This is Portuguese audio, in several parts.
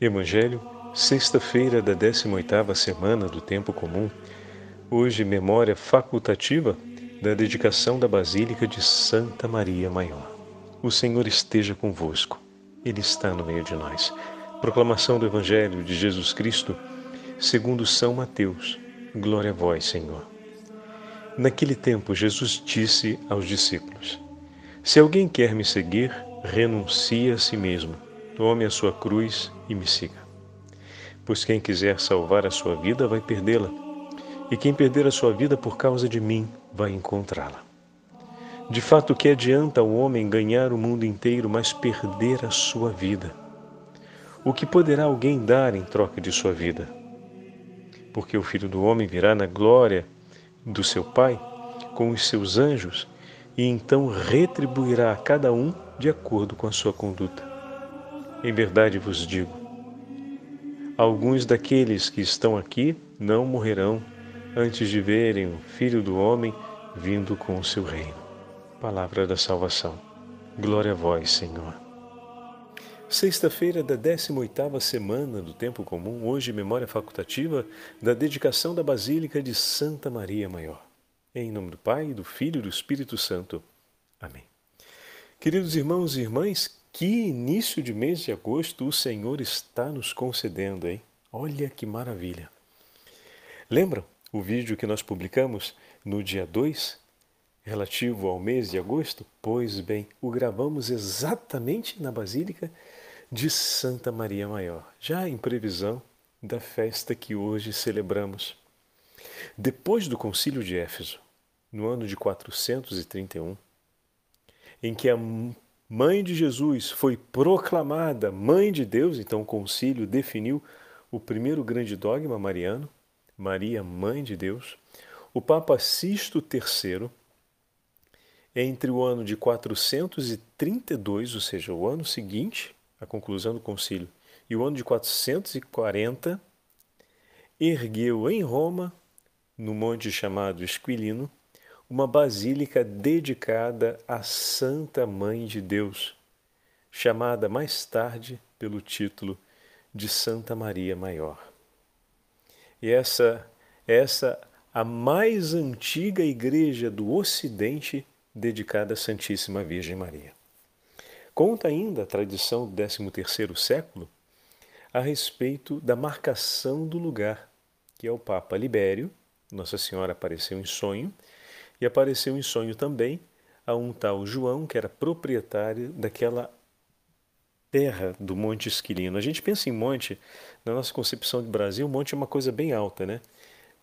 Evangelho, sexta-feira da 18ª semana do tempo comum. Hoje memória facultativa da dedicação da Basílica de Santa Maria Maior. O Senhor esteja convosco. Ele está no meio de nós. Proclamação do Evangelho de Jesus Cristo, segundo São Mateus. Glória a vós, Senhor. Naquele tempo, Jesus disse aos discípulos: Se alguém quer me seguir, renuncie a si mesmo Tome a sua cruz e me siga. Pois quem quiser salvar a sua vida vai perdê-la, e quem perder a sua vida por causa de mim vai encontrá-la. De fato, que adianta o homem ganhar o mundo inteiro, mas perder a sua vida? O que poderá alguém dar em troca de sua vida? Porque o Filho do Homem virá na glória do seu Pai com os seus anjos e então retribuirá a cada um de acordo com a sua conduta. Em verdade vos digo: alguns daqueles que estão aqui não morrerão antes de verem o Filho do Homem vindo com o seu reino. Palavra da salvação. Glória a vós, Senhor. Sexta-feira da 18ª semana do tempo comum, hoje memória facultativa da dedicação da Basílica de Santa Maria Maior. Em nome do Pai, do Filho e do Espírito Santo. Amém. Queridos irmãos e irmãs, que início de mês de agosto o Senhor está nos concedendo, hein? Olha que maravilha! Lembram o vídeo que nós publicamos no dia 2, relativo ao mês de agosto? Pois bem, o gravamos exatamente na Basílica de Santa Maria Maior, já em previsão da festa que hoje celebramos. Depois do Concílio de Éfeso, no ano de 431, em que a mãe de Jesus, foi proclamada mãe de Deus, então o concílio definiu o primeiro grande dogma mariano, Maria, mãe de Deus. O Papa Sisto III, entre o ano de 432, ou seja, o ano seguinte, a conclusão do concílio, e o ano de 440, ergueu em Roma, no monte chamado Esquilino, uma basílica dedicada à Santa Mãe de Deus, chamada mais tarde pelo título de Santa Maria Maior. E essa essa a mais antiga igreja do Ocidente dedicada à Santíssima Virgem Maria. Conta ainda a tradição do 13º século a respeito da marcação do lugar, que é o Papa Libério, Nossa Senhora apareceu em sonho, e apareceu em sonho também a um tal João, que era proprietário daquela terra do Monte Esquilino. A gente pensa em monte, na nossa concepção de Brasil, monte é uma coisa bem alta, né?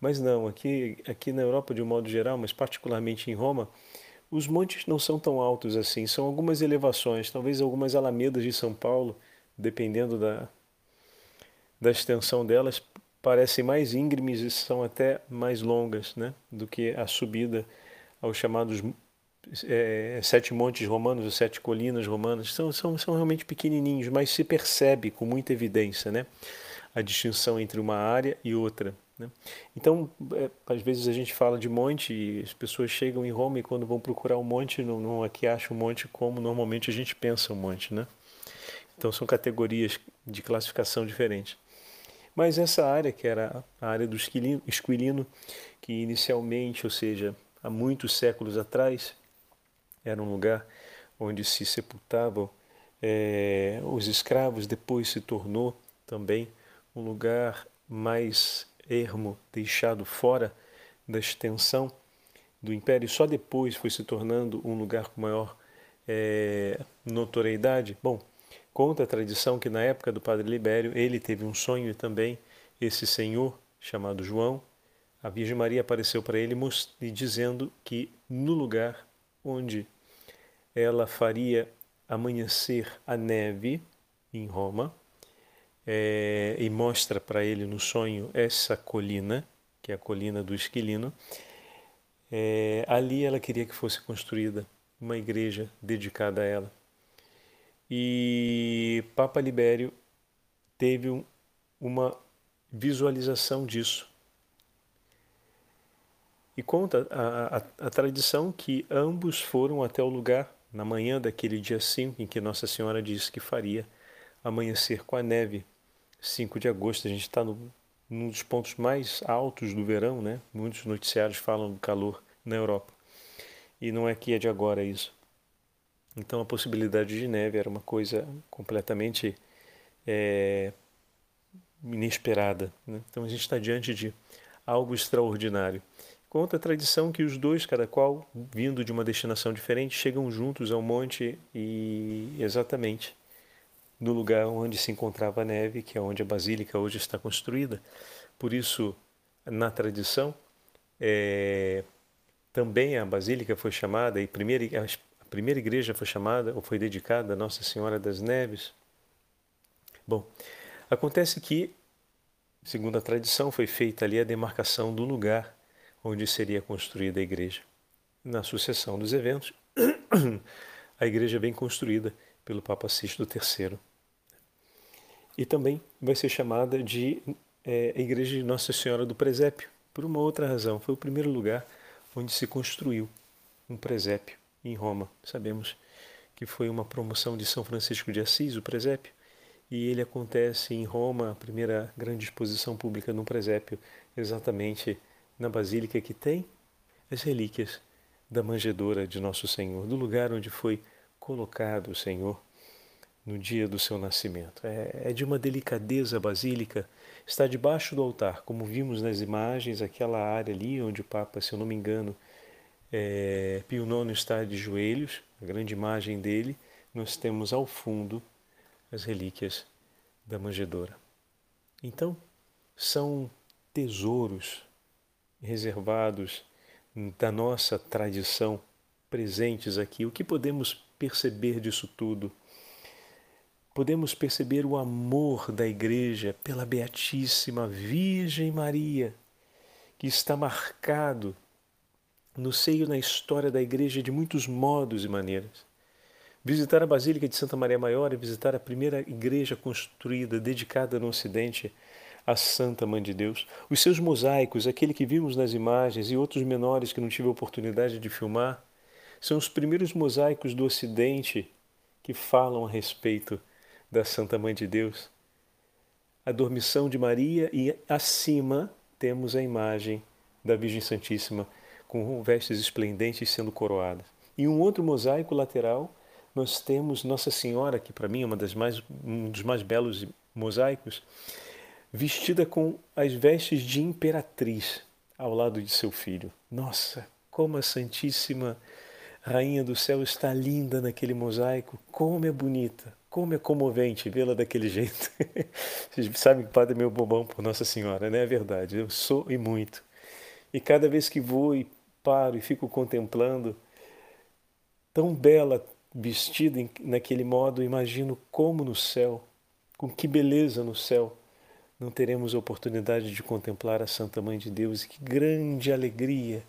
Mas não, aqui, aqui na Europa de um modo geral, mas particularmente em Roma, os montes não são tão altos assim, são algumas elevações, talvez algumas alamedas de São Paulo, dependendo da, da extensão delas, parecem mais íngremes e são até mais longas né, do que a subida aos chamados é, sete montes romanos, ou sete colinas romanas, são, são, são realmente pequenininhos, mas se percebe com muita evidência né, a distinção entre uma área e outra. Né? Então, é, às vezes a gente fala de monte e as pessoas chegam em Roma e quando vão procurar um monte, não, não aqui acham um monte como normalmente a gente pensa um monte. Né? Então, são categorias de classificação diferentes. Mas essa área, que era a área do Esquilino, que inicialmente, ou seja, há muitos séculos atrás, era um lugar onde se sepultavam é, os escravos, depois se tornou também um lugar mais ermo, deixado fora da extensão do império, só depois foi se tornando um lugar com maior é, notoriedade. Bom, conta a tradição que na época do padre Libério ele teve um sonho também, esse senhor chamado João, a Virgem Maria apareceu para ele dizendo que no lugar onde ela faria amanhecer a neve em Roma, é, e mostra para ele no sonho essa colina, que é a colina do Esquilino, é, ali ela queria que fosse construída uma igreja dedicada a ela. E Papa Libério teve um, uma visualização disso e conta a, a, a, tradição que ambos foram até o lugar na manhã daquele dia 5 em que Nossa Senhora disse que faria amanhecer com a neve 5 de agosto, a gente está num dos pontos mais altos do verão, né? Muitos noticiários falam do calor na Europa. E não é que é de agora isso. Então a possibilidade de neve era uma coisa completamente é, inesperada. Né? Então a gente está diante de algo extraordinário. Conta a tradição que os dois, cada qual vindo de uma destinação diferente, chegam juntos ao monte e exatamente no lugar onde se encontrava a neve, que é onde a basílica hoje está construída. Por isso, na tradição, é, também a basílica foi chamada, e primeira, a primeira igreja foi chamada ou foi dedicada a Nossa Senhora das Neves. Bom, acontece que, segundo a tradição, foi feita ali a demarcação do lugar onde seria construída a igreja. Na sucessão dos eventos, a igreja bem construída pelo Papa Sixto III. E também vai ser chamada de é, a Igreja de Nossa Senhora do Presépio, por uma outra razão. Foi o primeiro lugar onde se construiu um presépio em Roma. Sabemos que foi uma promoção de São Francisco de Assis, o presépio, e ele acontece em Roma, a primeira grande exposição pública no presépio, exatamente na basílica que tem as relíquias da manjedoura de Nosso Senhor, do lugar onde foi colocado o Senhor no dia do seu nascimento. É, é de uma delicadeza basílica. Está debaixo do altar, como vimos nas imagens, aquela área ali onde o Papa, se eu não me engano, é, Pio IX está de joelhos, a grande imagem dele. Nós temos ao fundo as relíquias da manjedoura. Então, são tesouros reservados da nossa tradição presentes aqui. O que podemos perceber disso tudo? podemos perceber o amor da Igreja pela Beatíssima Virgem Maria, que está marcado no seio na história da Igreja de muitos modos e maneiras. Visitar a Basílica de Santa Maria Maior é visitar a primeira igreja construída, dedicada no Ocidente à Santa Mãe de Deus. Os seus mosaicos, aquele que vimos nas imagens e outros menores que não tive a oportunidade de filmar, são os primeiros mosaicos do Ocidente que falam a respeito da Santa Mãe de Deus, a dormição de Maria e acima temos a imagem da Virgem Santíssima com vestes esplendentes sendo coroadas. E um outro mosaico lateral nós temos Nossa Senhora, que para mim é uma das mais, um dos mais belos mosaicos, vestida com as vestes de imperatriz ao lado de seu filho. Nossa, como a Santíssima Rainha do Céu está linda naquele mosaico, como é bonita. Como é comovente vê-la daquele jeito. Vocês sabem que o padre é meu bobão por Nossa Senhora, né? É verdade, eu sou e muito. E cada vez que vou e paro e fico contemplando, tão bela vestida naquele modo, imagino como no céu, com que beleza no céu, não teremos oportunidade de contemplar a Santa Mãe de Deus e que grande alegria.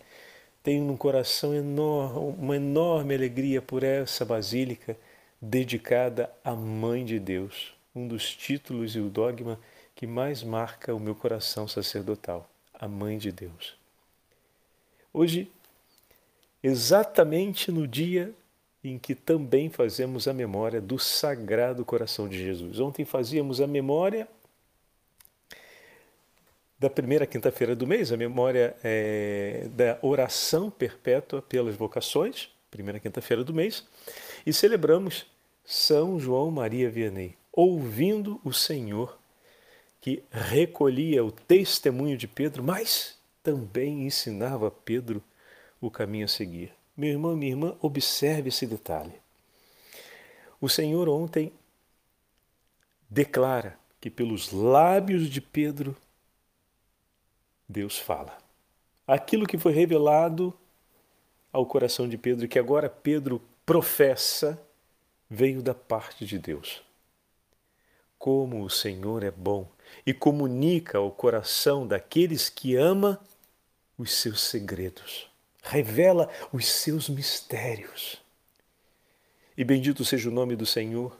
Tenho no coração enorme, uma enorme alegria por essa basílica dedicada à Mãe de Deus, um dos títulos e o dogma que mais marca o meu coração sacerdotal, a Mãe de Deus. Hoje, exatamente no dia em que também fazemos a memória do Sagrado Coração de Jesus. Ontem fazíamos a memória da primeira quinta-feira do mês, a memória é, da oração perpétua pelas vocações, primeira quinta-feira do mês, e celebramos São João Maria Vianney, ouvindo o Senhor que recolhia o testemunho de Pedro, mas também ensinava Pedro o caminho a seguir. Meu irmão, minha irmã, observe esse detalhe. O Senhor ontem declara que pelos lábios de Pedro Deus fala. Aquilo que foi revelado ao coração de Pedro, que agora Pedro professa, veio da parte de Deus. Como o Senhor é bom e comunica ao coração daqueles que ama os seus segredos, revela os seus mistérios. E bendito seja o nome do Senhor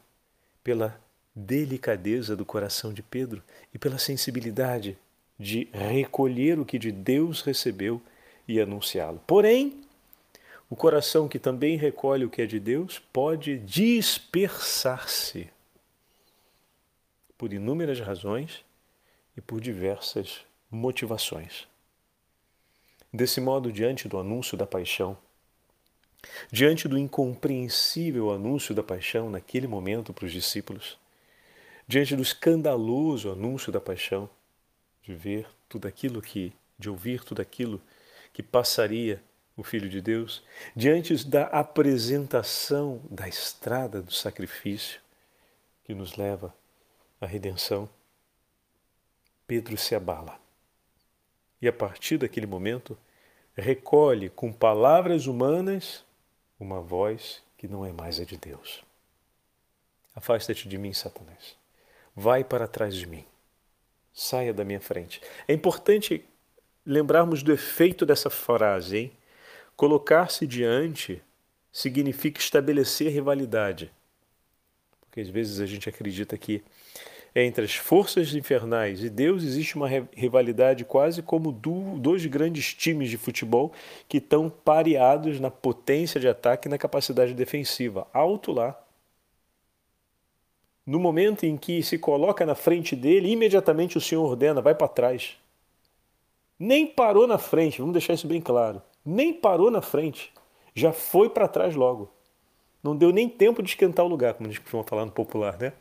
pela delicadeza do coração de Pedro e pela sensibilidade de recolher o que de Deus recebeu e anunciá-lo. Porém, o coração que também recolhe o que é de Deus pode dispersar-se. por inúmeras razões e por diversas motivações. Desse modo, diante do anúncio da paixão, diante do incompreensível anúncio da paixão naquele momento para os discípulos, diante do escandaloso anúncio da paixão, de ver tudo aquilo que, de ouvir tudo aquilo que passaria o Filho de Deus, diante da apresentação da estrada do sacrifício que nos leva à redenção, Pedro se abala. E a partir daquele momento, recolhe com palavras humanas uma voz que não é mais a de Deus. Afasta-te de mim, Satanás. Vai para trás de mim. Saia da minha frente. É importante lembrarmos do efeito dessa frase, hein? Colocar-se diante significa estabelecer rivalidade. Porque às vezes a gente acredita que entre as forças infernais e Deus existe uma rivalidade quase como dois grandes times de futebol que estão pareados na potência de ataque e na capacidade defensiva. Alto lá. No momento em que se coloca na frente dele, imediatamente o Senhor ordena, vai para trás. Nem parou na frente, vamos deixar isso bem claro. Nem parou na frente, já foi para trás logo. Não deu nem tempo de esquentar o lugar, como a gente costuma falar no popular, né?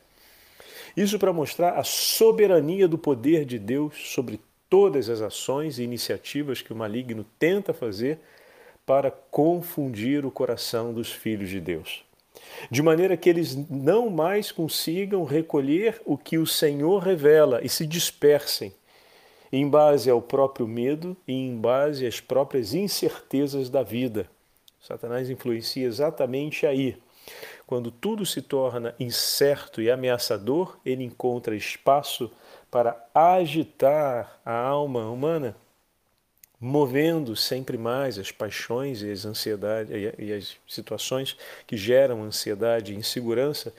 Isso para mostrar a soberania do poder de Deus sobre todas as ações e iniciativas que o maligno tenta fazer para confundir o coração dos filhos de Deus. De maneira que eles não mais consigam recolher o que o Senhor revela e se dispersem em base ao próprio medo e em base às próprias incertezas da vida. Satanás influencia exatamente aí quando tudo se torna incerto e ameaçador, ele encontra espaço para agitar a alma humana, movendo sempre mais as paixões e as ansiedades e as situações que geram ansiedade e insegurança,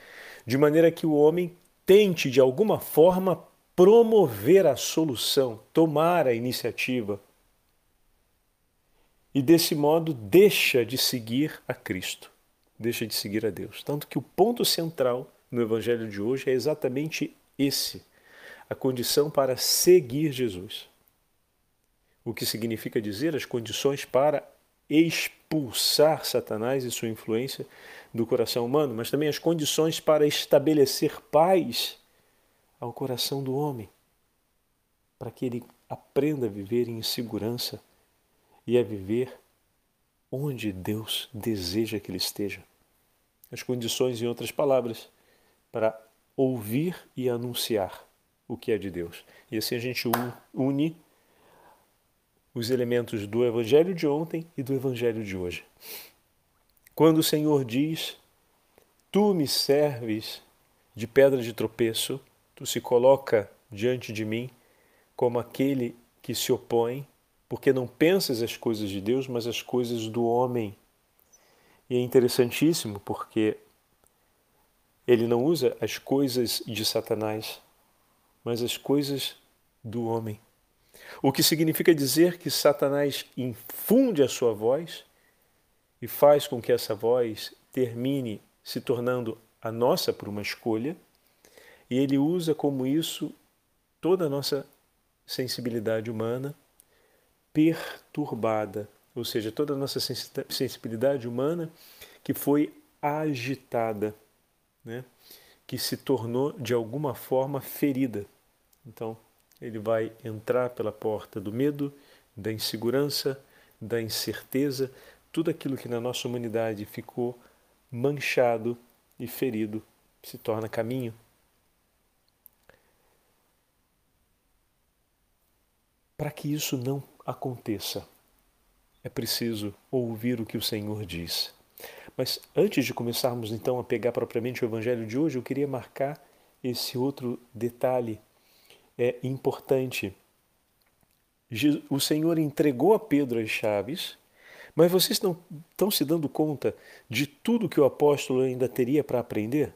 de maneira que o homem tente de alguma forma promover a solução, tomar a iniciativa. E desse modo deixa de seguir a Cristo deixa de seguir a Deus. Tanto que o ponto central no Evangelho de hoje é exatamente esse: a condição para seguir Jesus. O que significa dizer as condições para expulsar Satanás e sua influência do coração humano, mas também as condições para estabelecer paz ao coração do homem, para que ele aprenda a viver em segurança e a viver onde Deus deseja que ele esteja as condições, em outras palavras, para ouvir e anunciar o que é de Deus. E assim a gente une os elementos do Evangelho de ontem e do Evangelho de hoje. Quando o Senhor diz: Tu me serves de pedra de tropeço, tu se coloca diante de mim como aquele que se opõe, porque não pensas as coisas de Deus, mas as coisas do homem. E é interessantíssimo porque ele não usa as coisas de Satanás, mas as coisas do homem. O que significa dizer que Satanás infunde a sua voz e faz com que essa voz termine se tornando a nossa por uma escolha, e ele usa como isso toda a nossa sensibilidade humana perturbada ou seja, toda a nossa sensibilidade humana que foi agitada, né? que se tornou de alguma forma ferida. Então, ele vai entrar pela porta do medo, da insegurança, da incerteza, tudo aquilo que na nossa humanidade ficou manchado e ferido se torna caminho. Para que isso não aconteça, é preciso ouvir o que o Senhor diz. Mas antes de começarmos então a pegar propriamente o Evangelho de hoje, eu queria marcar esse outro detalhe é importante. O Senhor entregou a Pedro as chaves, mas vocês não estão se dando conta de tudo que o apóstolo ainda teria para aprender?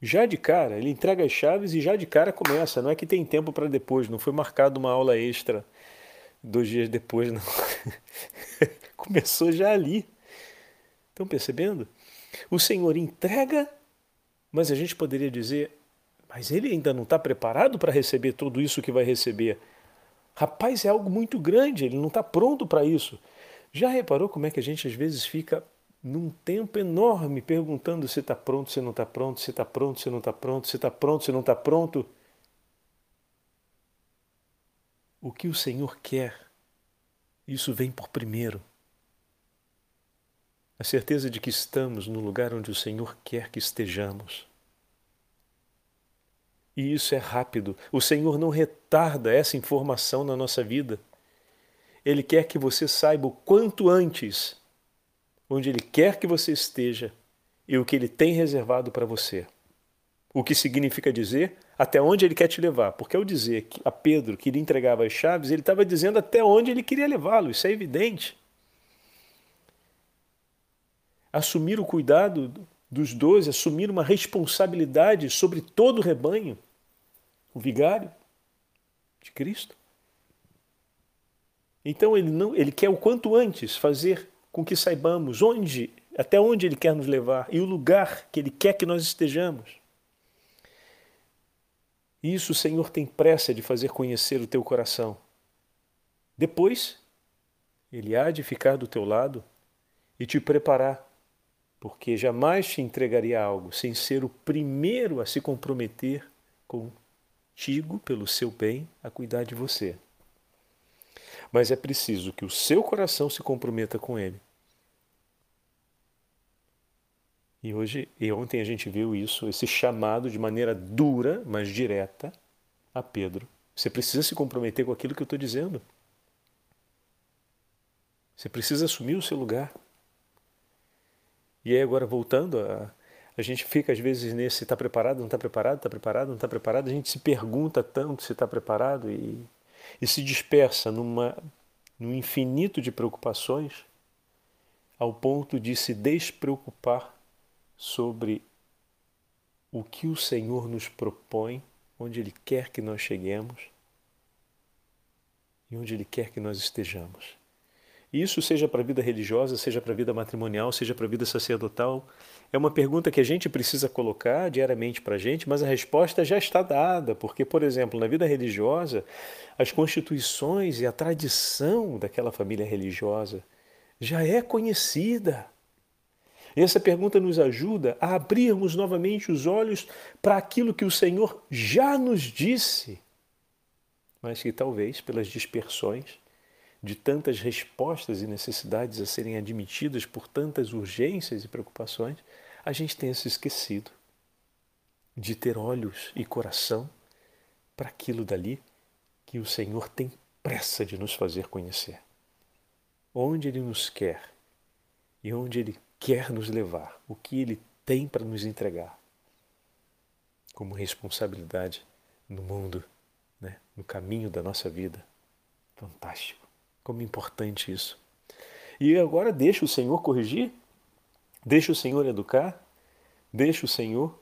Já de cara, ele entrega as chaves e já de cara começa. Não é que tem tempo para depois, não foi marcado uma aula extra dois dias depois, não. Começou já ali. Estão percebendo? O Senhor entrega, mas a gente poderia dizer, Mas ele ainda não está preparado para receber tudo isso que vai receber. Rapaz, é algo muito grande, ele não está pronto para isso. Já reparou como é que a gente às vezes fica num tempo enorme perguntando se está pronto, se não está pronto, se está pronto, se não está pronto, se está pronto, se não está pronto? O que o Senhor quer, isso vem por primeiro. A certeza de que estamos no lugar onde o Senhor quer que estejamos. E isso é rápido. O Senhor não retarda essa informação na nossa vida. Ele quer que você saiba o quanto antes onde Ele quer que você esteja e o que Ele tem reservado para você. O que significa dizer até onde Ele quer te levar. Porque ao dizer a Pedro que ele entregava as chaves, ele estava dizendo até onde ele queria levá-lo. Isso é evidente. Assumir o cuidado dos doze, assumir uma responsabilidade sobre todo o rebanho o vigário de Cristo. Então ele não, ele quer o quanto antes fazer com que saibamos onde, até onde ele quer nos levar e o lugar que ele quer que nós estejamos. Isso o Senhor tem pressa de fazer conhecer o teu coração. Depois, ele há de ficar do teu lado e te preparar, porque jamais te entregaria algo sem ser o primeiro a se comprometer com contigo, pelo seu bem, a cuidar de você. Mas é preciso que o seu coração se comprometa com ele. E hoje e ontem a gente viu isso, esse chamado de maneira dura, mas direta a Pedro. Você precisa se comprometer com aquilo que eu estou dizendo. Você precisa assumir o seu lugar. E aí agora voltando a, a gente fica às vezes nesse está preparado, não está preparado, está preparado, não está preparado. A gente se pergunta tanto se está preparado e, e se dispersa numa, num infinito de preocupações ao ponto de se despreocupar sobre o que o Senhor nos propõe, onde Ele quer que nós cheguemos e onde Ele quer que nós estejamos. Isso seja para a vida religiosa, seja para a vida matrimonial, seja para a vida sacerdotal, é uma pergunta que a gente precisa colocar diariamente para a gente, mas a resposta já está dada, porque, por exemplo, na vida religiosa, as constituições e a tradição daquela família religiosa já é conhecida. E essa pergunta nos ajuda a abrirmos novamente os olhos para aquilo que o Senhor já nos disse, mas que talvez pelas dispersões de tantas respostas e necessidades a serem admitidas por tantas urgências e preocupações, a gente tenha se esquecido de ter olhos e coração para aquilo dali que o Senhor tem pressa de nos fazer conhecer. Onde Ele nos quer e onde Ele quer nos levar, o que Ele tem para nos entregar como responsabilidade no mundo, né? no caminho da nossa vida. Fantástico. Como importante isso. E agora deixa o Senhor corrigir, deixa o Senhor educar, deixa o Senhor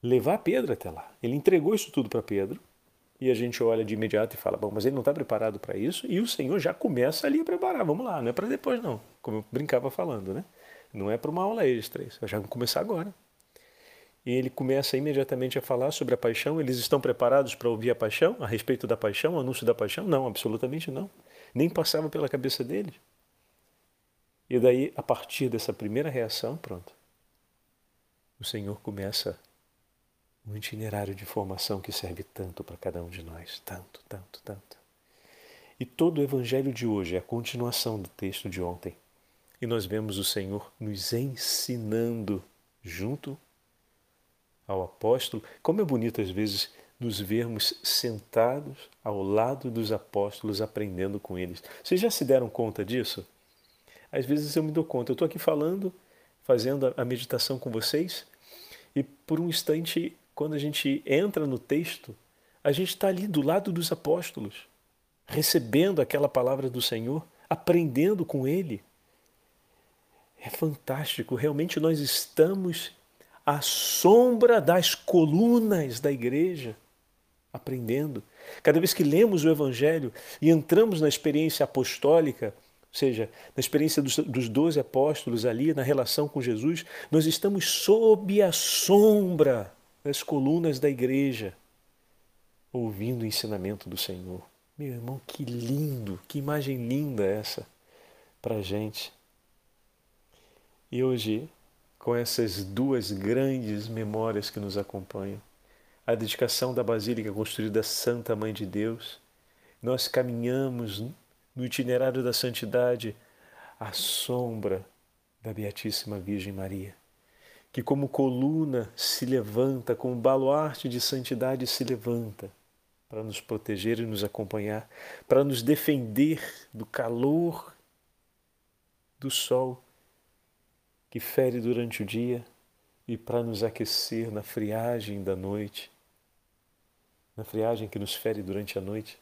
levar Pedro até lá. Ele entregou isso tudo para Pedro e a gente olha de imediato e fala: bom, mas ele não está preparado para isso e o Senhor já começa ali a preparar. Vamos lá, não é para depois, não. Como eu brincava falando, né? Não é para uma aula extra, isso. já vamos começar agora. E ele começa imediatamente a falar sobre a paixão. Eles estão preparados para ouvir a paixão, a respeito da paixão, o anúncio da paixão? Não, absolutamente não nem passava pela cabeça dele. E daí, a partir dessa primeira reação, pronto, o Senhor começa um itinerário de formação que serve tanto para cada um de nós, tanto, tanto, tanto. E todo o evangelho de hoje é a continuação do texto de ontem. E nós vemos o Senhor nos ensinando junto ao apóstolo. Como é bonito às vezes nos vermos sentados ao lado dos apóstolos aprendendo com eles. Vocês já se deram conta disso? Às vezes eu me dou conta, eu estou aqui falando, fazendo a meditação com vocês, e por um instante, quando a gente entra no texto, a gente está ali do lado dos apóstolos, recebendo aquela palavra do Senhor, aprendendo com Ele. É fantástico, realmente nós estamos à sombra das colunas da igreja aprendendo. Cada vez que lemos o Evangelho e entramos na experiência apostólica, ou seja, na experiência dos doze apóstolos ali, na relação com Jesus, nós estamos sob a sombra nas colunas da igreja, ouvindo o ensinamento do Senhor. Meu irmão, que lindo, que imagem linda essa para a gente. E hoje, com essas duas grandes memórias que nos acompanham, a dedicação da Basílica construída Santa Mãe de Deus, nós caminhamos no itinerário da santidade à sombra da Beatíssima Virgem Maria, que como coluna se levanta, como baluarte de santidade se levanta para nos proteger e nos acompanhar, para nos defender do calor do sol que fere durante o dia e para nos aquecer na friagem da noite, na friagem que nos fere durante a noite,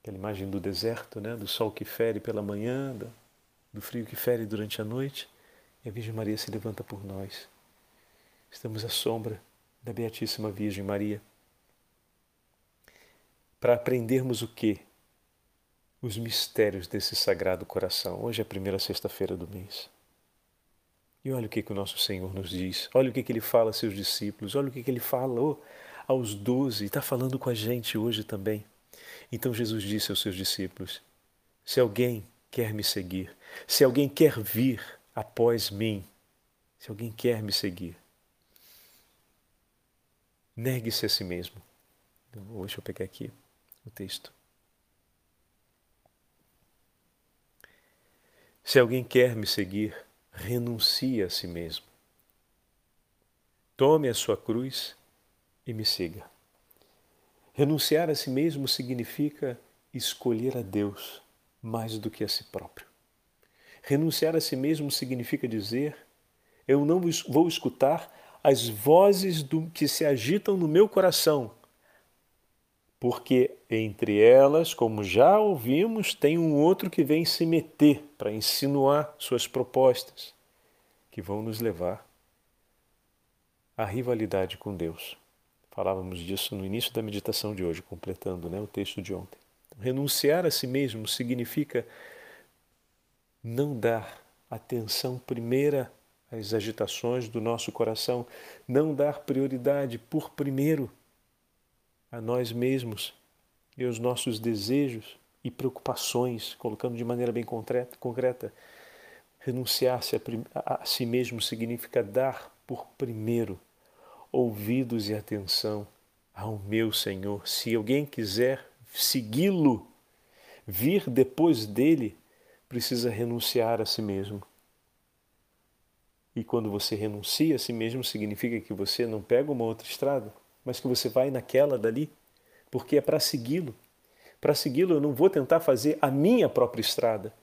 aquela imagem do deserto, né? do sol que fere pela manhã, do frio que fere durante a noite, e a Virgem Maria se levanta por nós. Estamos à sombra da Beatíssima Virgem Maria para aprendermos o que? Os mistérios desse sagrado coração. Hoje é a primeira sexta-feira do mês. E olha o que, que o nosso Senhor nos diz, olha o que, que ele fala a seus discípulos, olha o que, que ele falou aos doze, está falando com a gente hoje também. Então Jesus disse aos seus discípulos: Se alguém quer me seguir, se alguém quer vir após mim, se alguém quer me seguir, negue-se a si mesmo. Então, deixa eu pegar aqui o texto. Se alguém quer me seguir, renuncie a si mesmo. Tome a sua cruz e me siga. Renunciar a si mesmo significa escolher a Deus mais do que a si próprio. Renunciar a si mesmo significa dizer: eu não vou escutar as vozes do, que se agitam no meu coração porque entre elas, como já ouvimos, tem um outro que vem se meter para insinuar suas propostas, que vão nos levar à rivalidade com Deus. Falávamos disso no início da meditação de hoje, completando né, o texto de ontem. Renunciar a si mesmo significa não dar atenção primeira às agitações do nosso coração, não dar prioridade por primeiro a nós mesmos e aos nossos desejos e preocupações, colocando de maneira bem concreta. Renunciar-se a, a, si mesmo significa dar por primeiro ouvidos e atenção ao meu Senhor. Se alguém quiser segui-lo, vir depois dele, precisa renunciar a si mesmo. E quando você renuncia a si mesmo, significa que você não pega uma outra estrada, mas que você vai naquela dali, porque é para segui-lo. Para segui-lo, eu não vou tentar fazer a minha própria estrada.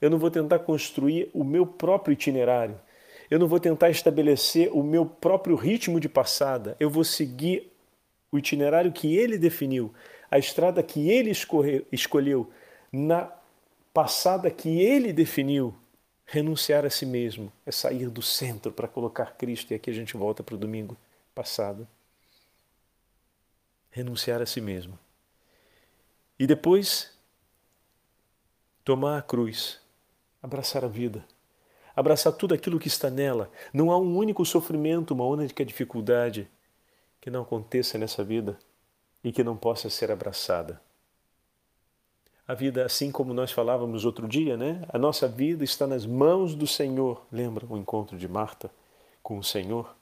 Eu não vou tentar construir o meu próprio itinerário. Eu não vou tentar estabelecer o meu próprio ritmo de passada. Eu vou seguir o itinerário que ele definiu, a estrada que ele escolheu, na passada que ele definiu. Renunciar a si mesmo é sair do centro para colocar Cristo. E aqui a gente volta para o domingo passado renunciar a si mesmo. E depois, tomar a cruz, abraçar a vida, abraçar tudo aquilo que está nela. Não há um único sofrimento, uma única dificuldade que não aconteça nessa vida e que não possa ser abraçada. A vida, assim como nós falávamos outro dia, né? A nossa vida está nas mãos do Senhor. Lembra o encontro de Marta com o Senhor?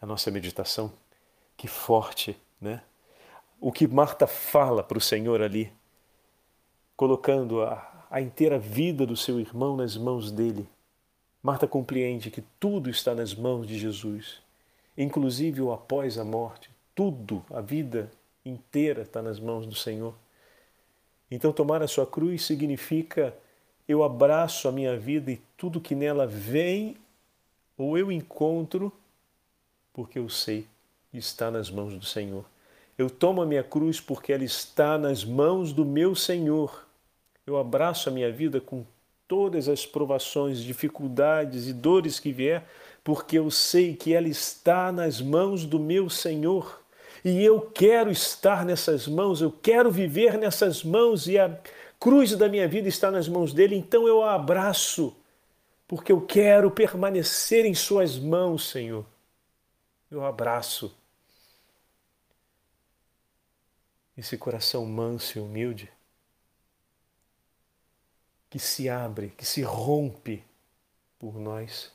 A nossa meditação. Que forte, né? o que Marta fala para o Senhor ali, colocando a, a inteira vida do seu irmão nas mãos dele. Marta compreende que tudo está nas mãos de Jesus, inclusive o após a morte, tudo, a vida inteira está nas mãos do Senhor. Então, tomar a sua cruz significa eu abraço a minha vida e tudo que nela vem ou eu encontro, porque eu sei está nas mãos do Senhor. Eu tomo a minha cruz porque ela está nas mãos do meu Senhor. Eu abraço a minha vida com todas as provações, dificuldades e dores que vier, porque eu sei que ela está nas mãos do meu Senhor. E eu quero estar nessas mãos, eu quero viver nessas mãos e a cruz da minha vida está nas mãos dele, então eu a abraço, porque eu quero permanecer em suas mãos, Senhor. Eu abraço esse coração manso e humilde que se abre, que se rompe por nós.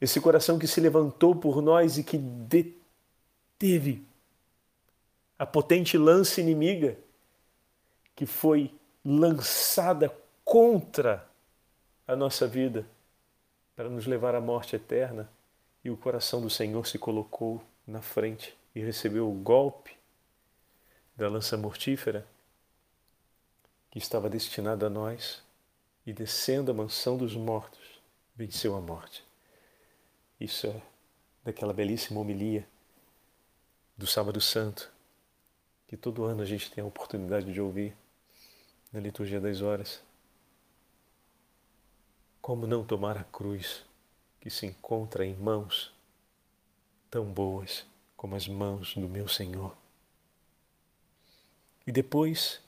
Esse coração que se levantou por nós e que deteve a potente lança inimiga que foi lançada contra a nossa vida para nos levar à morte eterna. E o coração do Senhor se colocou na frente e recebeu o golpe da lança mortífera que estava destinada a nós e descendo a mansão dos mortos, venceu a morte. Isso é daquela belíssima homilia do Sábado Santo, que todo ano a gente tem a oportunidade de ouvir na liturgia das horas. Como não tomar a cruz que se encontra em mãos tão boas como as mãos do meu Senhor? E depois,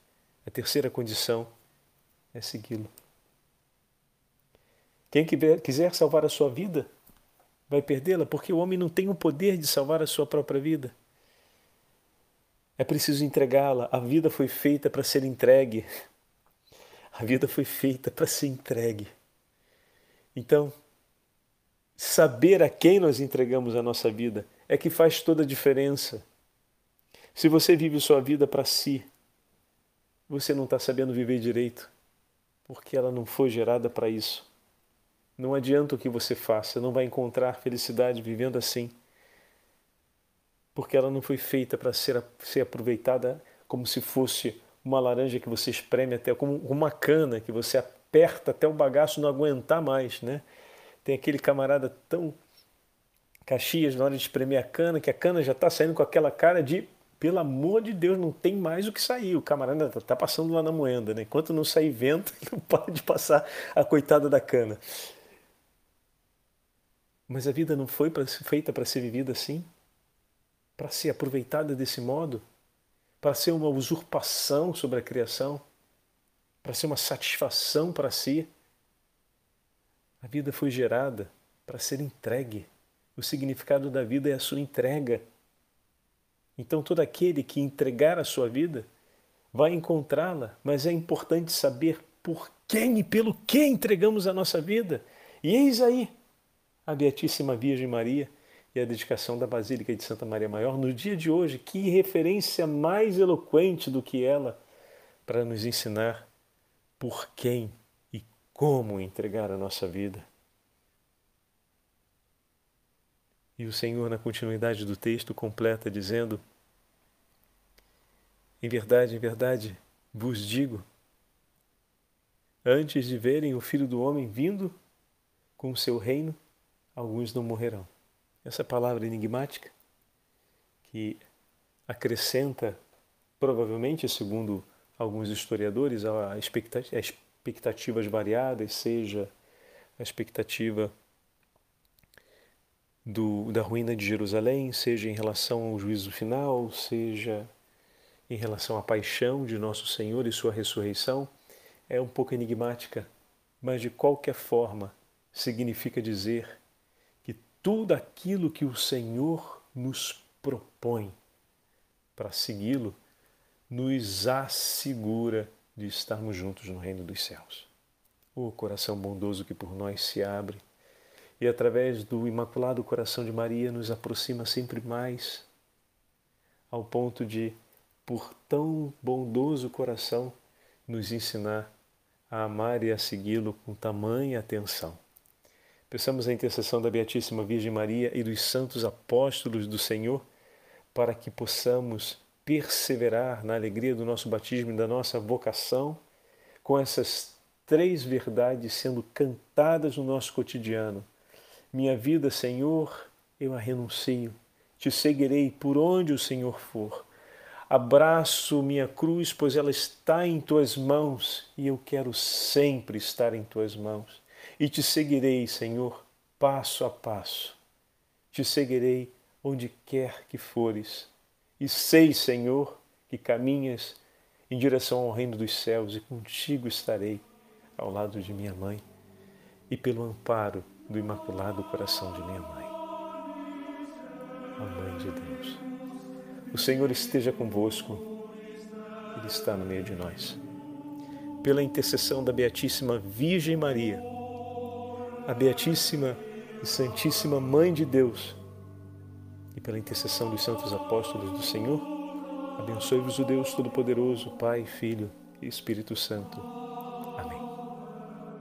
a terceira condição é segui-lo. Quem quiser salvar a sua vida vai perdê-la, porque o homem não tem o poder de salvar a sua própria vida. É preciso entregá-la. A vida foi feita para ser entregue. A vida foi feita para ser entregue. Então, saber a quem nós entregamos a nossa vida é que faz toda a diferença. Se você vive sua vida para si, você não está sabendo viver direito, porque ela não foi gerada para isso. Não adianta o que você faça, não vai encontrar felicidade vivendo assim porque ela não foi feita para ser, ser aproveitada como se fosse uma laranja que você espreme até, como uma cana que você aperta até o bagaço não aguentar mais, né? Tem aquele camarada tão Caxias na hora de espremer a cana, que a cana já está saindo com aquela cara de pelo amor de Deus, não tem mais o que sair. O camarada está tá passando lá na moenda, né? Enquanto não sair vento, não pode passar a coitada da cana. Mas a vida não foi feita para ser vivida assim para ser aproveitada desse modo, para ser uma usurpação sobre a criação, para ser uma satisfação para si. A vida foi gerada para ser entregue. O significado da vida é a sua entrega. Então, todo aquele que entregar a sua vida vai encontrá-la, mas é importante saber por quem e pelo que entregamos a nossa vida. E eis aí a Beatíssima Virgem Maria e a dedicação da Basílica de Santa Maria Maior no dia de hoje. Que referência mais eloquente do que ela para nos ensinar por quem e como entregar a nossa vida. E o Senhor, na continuidade do texto, completa dizendo: Em verdade, em verdade, vos digo, antes de verem o Filho do Homem vindo com o seu reino, alguns não morrerão. Essa palavra enigmática que acrescenta, provavelmente, segundo alguns historiadores, a expectativas variadas, seja a expectativa do, da ruína de Jerusalém, seja em relação ao juízo final, seja em relação à paixão de nosso Senhor e sua ressurreição, é um pouco enigmática, mas de qualquer forma significa dizer tudo aquilo que o Senhor nos propõe para segui-lo, nos assegura de estarmos juntos no reino dos céus. O coração bondoso que por nós se abre e através do imaculado coração de Maria nos aproxima sempre mais ao ponto de, por tão bondoso coração, nos ensinar a amar e a segui-lo com tamanha atenção. Peçamos a intercessão da Beatíssima Virgem Maria e dos santos apóstolos do Senhor para que possamos perseverar na alegria do nosso batismo e da nossa vocação, com essas três verdades sendo cantadas no nosso cotidiano. Minha vida, Senhor, eu a renuncio, te seguirei por onde o Senhor for. Abraço minha cruz, pois ela está em tuas mãos e eu quero sempre estar em tuas mãos e te seguirei, Senhor, passo a passo. Te seguirei onde quer que fores. E sei, Senhor, que caminhas em direção ao reino dos céus e contigo estarei ao lado de minha mãe e pelo amparo do imaculado coração de minha mãe. A mãe de Deus. O Senhor esteja convosco. Ele está no meio de nós. Pela intercessão da Beatíssima Virgem Maria, a Beatíssima e Santíssima Mãe de Deus, e pela intercessão dos santos apóstolos do Senhor, abençoe-vos o Deus Todo-Poderoso, Pai, Filho e Espírito Santo.